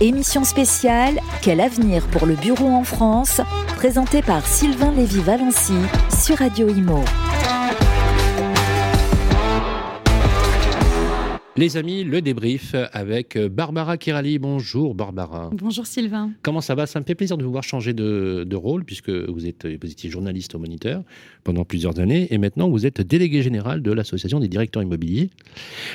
Émission spéciale Quel avenir pour le bureau en France Présentée par Sylvain Lévy-Valency sur Radio Imo. Les amis, le débrief avec Barbara Kirali. Bonjour Barbara. Bonjour Sylvain. Comment ça va? Ça me fait plaisir de vous voir changer de, rôle puisque vous, êtes, vous étiez journaliste au Moniteur pendant plusieurs années et maintenant vous êtes délégué général de l'Association des directeurs immobiliers.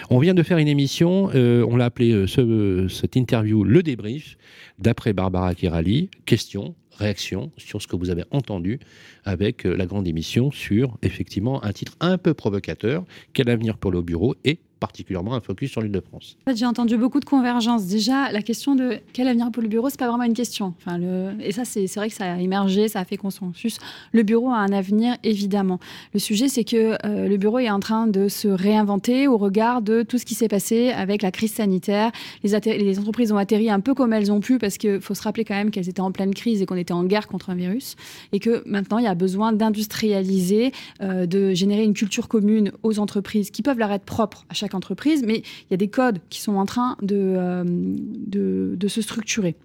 On vient de faire une émission, euh, on l'a appelé euh, ce, cette interview Le débrief d'après Barbara Kirali. Question, réaction sur ce que vous avez entendu avec euh, la grande émission sur effectivement un titre un peu provocateur, quel avenir pour le bureau et particulièrement un focus sur l'île de France. En fait, j'ai entendu beaucoup de convergences. Déjà, la question de quel avenir pour le bureau, c'est pas vraiment une question. Enfin. Et ça, c'est vrai que ça a émergé, ça a fait consensus. Le bureau a un avenir, évidemment. Le sujet, c'est que euh, le bureau est en train de se réinventer au regard de tout ce qui s'est passé avec la crise sanitaire. Les, les, entreprises ont atterri un peu comme elles ont pu parce qu'il faut se rappeler quand même qu'elles étaient en pleine crise et qu'on était en guerre contre un virus. Et que maintenant, il y a besoin d'industrialiser, euh, de générer une culture commune aux entreprises qui peuvent leur être propres à chaque entreprise, mais il y a des codes qui sont en train de, euh, de se structurer.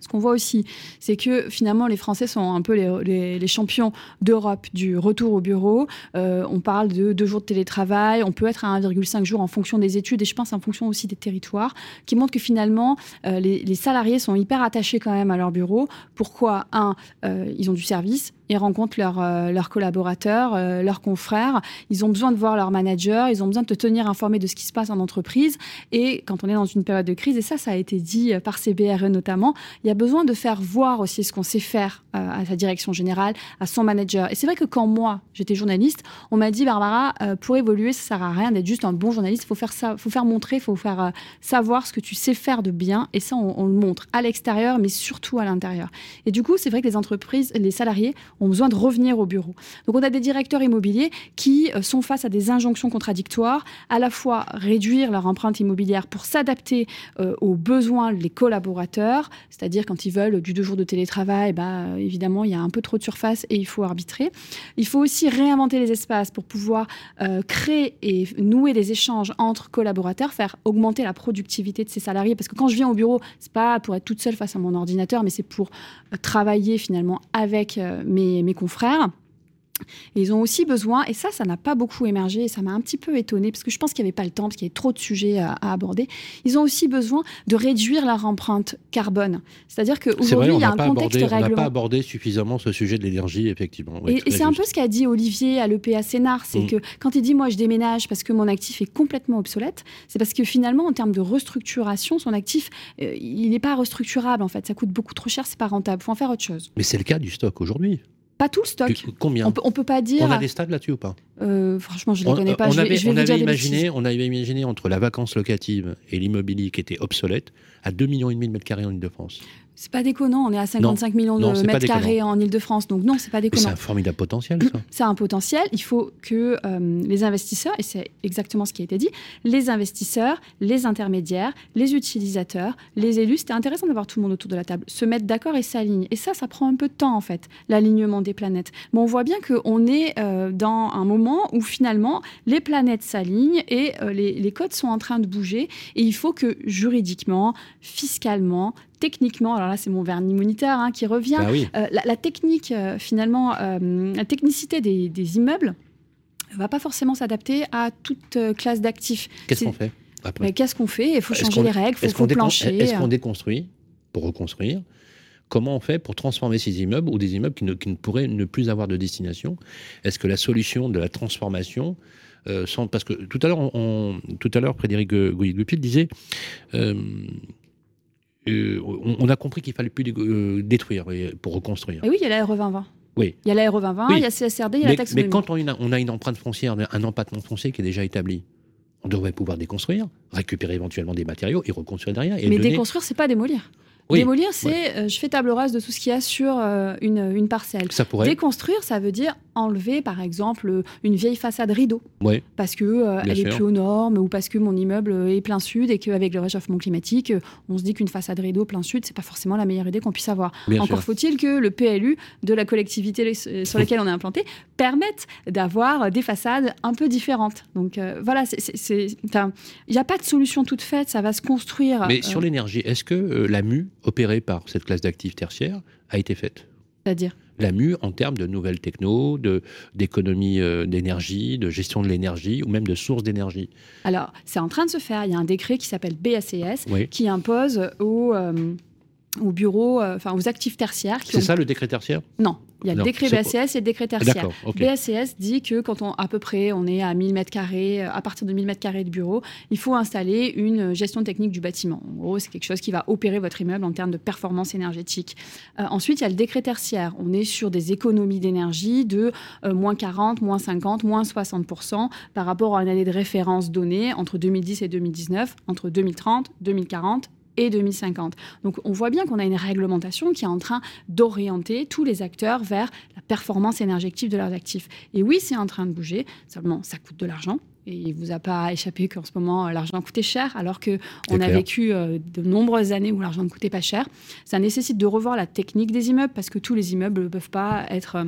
Ce qu'on voit aussi, c'est que finalement, les Français sont un peu les, champions d'Europe du retour au bureau. Euh, on parle de deux jours de télétravail, on peut être à 1,5 jours en fonction des études et je pense en fonction aussi des territoires, qui montrent que finalement, euh, les, salariés sont hyper attachés quand même à leur bureau. Pourquoi? Un, ils ont du service, ils rencontrent leurs collaborateurs, leurs confrères, ils ont besoin de voir leur manager, ils ont besoin de te tenir informé de ce qui se passe en entreprise. Et quand on est dans une période de crise, et ça, ça a été dit par CBRE notamment, il y a besoin de faire voir aussi ce qu'on sait faire euh, à sa direction générale, à son manager. Et c'est vrai que quand moi, j'étais journaliste, on m'a dit, Barbara, euh, pour évoluer, ça sert à rien d'être juste un bon journaliste. Il faut faire ça, faut faire montrer, il faut faire euh, savoir ce que tu sais faire de bien. Et ça, on, le montre à l'extérieur, mais surtout à l'intérieur. Et du coup, c'est vrai que les entreprises, les salariés ont besoin de revenir au bureau. Donc, on a des directeurs immobiliers qui sont face à des injonctions contradictoires, à la fois réduire leur empreinte immobilière pour s'adapter aux besoins des collaborateurs, c'est-à-dire quand ils veulent du deux jours de télétravail, bah, évidemment, il y a un peu trop de surface et il faut arbitrer. Il faut aussi réinventer les espaces pour pouvoir euh, créer et nouer des échanges entre collaborateurs, faire augmenter la productivité de ces salariés. Parce que quand je viens au bureau, c'est pas pour être toute seule face à mon ordinateur, mais c'est pour euh, travailler finalement avec euh, mes, mes confrères ils ont aussi besoin, et ça, ça n'a pas beaucoup émergé, et ça m'a un petit peu étonné, parce que je pense qu'il n'y avait pas le temps, parce qu'il y avait trop de sujets à, aborder. Ils ont aussi besoin de réduire leur empreinte carbone. C'est-à-dire qu'aujourd'hui, il y a un contexte abordé, On n'a pas abordé suffisamment ce sujet de l'énergie, effectivement. et, c'est un peu ce qu'a dit Olivier à l'EPA Sénart, c'est mm. que quand il dit, moi, je déménage parce que mon actif est complètement obsolète, c'est parce que finalement, en termes de restructuration, son actif, euh, il n'est pas restructurable, en fait. Ça coûte beaucoup trop cher, c'est pas rentable. Il faut en faire autre chose. Mais c'est le cas du stock aujourd'hui. Pas tout le stock. Combien on peut, peut pas dire. On a des stades là-dessus ou pas? Euh, Franchement, je ne les connais pas. On, je avait, je on avait imaginé, on avait imaginé entre la vacance locative et l'immobilier qui était obsolète à 2,5 millions de mètres carrés en Ile-de-France. C'est pas déconnant, on est à 55 millions de mètres carrés en Ile-de-France, donc non, c'est pas déconnant. C'est un formidable potentiel, ça. C'est un potentiel. Il faut que euh, les investisseurs, et c'est exactement ce qui a été dit, les investisseurs, les intermédiaires, les utilisateurs, les élus, c'était intéressant d'avoir tout le monde autour de la table, se mettre d'accord et s'aligner. Et ça, ça prend un peu de temps, en fait, l'alignement des planètes. Mais on voit bien qu'on est euh, dans un moment où finalement, les planètes s'alignent et euh, les, les codes sont en train de bouger. Et il faut que juridiquement, fiscalement, techniquement, alors là c'est mon vernis moniteur hein, qui revient, bah euh, la, technique euh, finalement, euh, la technicité des, des immeubles va pas forcément s'adapter à toute classe d'actifs. Qu'est-ce qu'on fait Qu'est-ce qu'on fait? Il faut changer les règles, il faut, plancher. Est-ce qu'on déconstruit pour reconstruire? Comment on fait pour transformer ces immeubles ou des immeubles qui ne, qui ne pourraient ne plus avoir de destination? Est-ce que la solution de la transformation parce que tout à l'heure, tout à l'heure, Frédéric Gouy-Goupil disait euh, on, a compris qu'il fallait plus euh, détruire pour reconstruire. Et oui, il y a la RE 2020. Oui. Il y a la RE 2020, il y a CSRD, il y a mais, la taxe Mais quand on a, on a, une empreinte foncière, un empattement foncier qui est déjà établi, on devrait pouvoir déconstruire, récupérer éventuellement des matériaux et reconstruire derrière. mais déconstruire, c'est pas démolir. Démolir, c'est euh, je fais table rase de tout ce qu'il y a sur une, une, parcelle. Ça pourrait... Déconstruire, ça veut dire enlever, par exemple, une vieille façade rideau. Parce qu'elle elle est plus aux normes ou parce que mon immeuble est plein sud et qu'avec le réchauffement climatique, on se dit qu'une façade rideau plein sud, c'est pas forcément la meilleure idée qu'on puisse avoir. Encore faut-il que le PLU de la collectivité sur laquelle on est implanté permette d'avoir des façades un peu différentes. Donc euh, voilà, il n'y a pas de solution toute faite, ça va se construire. Mais sur euh, l'énergie, est-ce que euh, la MU opérée par cette classe d'actifs tertiaires a été faite? C'est-à-dire? La MU en termes de nouvelles techno, d'économie d'énergie, de gestion de l'énergie ou même de sources d'énergie Alors, c'est en train de se faire. Il y a un décret qui s'appelle BACS qui impose aux, aux bureaux, enfin aux actifs tertiaires. C'est ça le décret tertiaire? Non, il y a le décret BACS et le décret tertiaire. BACS dit que quand on, à peu près on est à 1000 mètres carrés, euh, à partir de 1000 mètres carrés de bureau, il faut installer une gestion technique du bâtiment. En gros, c'est quelque chose qui va opérer votre immeuble en termes de performance énergétique. Euh, ensuite, il y a le décret tertiaire. On est sur des économies d'énergie de euh, moins 40, moins 50, moins 60% par rapport à une année de référence donnée entre 2010 et 2019, entre 2030, 2040 et 2050. Donc on voit bien qu'on a une réglementation qui est en train d'orienter tous les acteurs vers la performance énergétique de leurs actifs. Et oui, c'est en train de bouger, seulement ça coûte de l'argent. Et il ne vous a pas échappé qu'en ce moment, l'argent coûtait cher, alors qu'on a vécu euh, de nombreuses années où l'argent ne coûtait pas cher. Ça nécessite de revoir la technique des immeubles, parce que tous les immeubles ne peuvent pas être euh,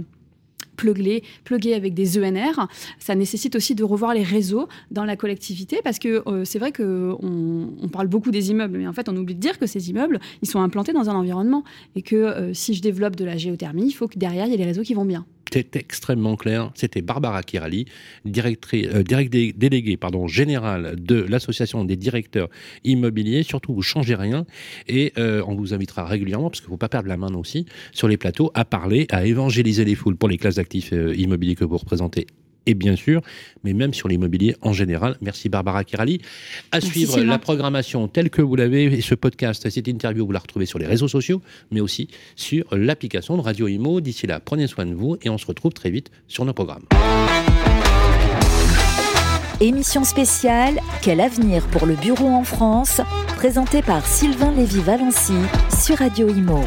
pluguer, avec des ENR. Ça nécessite aussi de revoir les réseaux dans la collectivité parce que euh, c'est vrai qu'on on parle beaucoup des immeubles, mais en fait, on oublie de dire que ces immeubles, ils sont implantés dans un environnement et que euh, si je développe de la géothermie, il faut que derrière, il y ait des réseaux qui vont bien. C'était extrêmement clair. C'était Barbara Kirali, directrice, euh, déléguée pardon, générale de l'association des directeurs immobiliers. Surtout, vous changez rien et euh, on vous invitera régulièrement, parce qu'il ne faut pas perdre la main aussi, sur les plateaux, à parler, à évangéliser les foules pour les classes d'actifs euh, immobiliers que vous représentez et bien sûr, mais même sur l'immobilier en général. Merci Barbara Kirali. À suivre la programmation telle que vous l'avez, et ce podcast, cette interview, vous la retrouvez sur les réseaux sociaux, mais aussi sur l'application de Radio Imo. D'ici là, prenez soin de vous et on se retrouve très vite sur nos programmes. Émission spéciale Quel avenir pour le bureau en France présentée par Sylvain Lévy-Valency sur Radio Imo.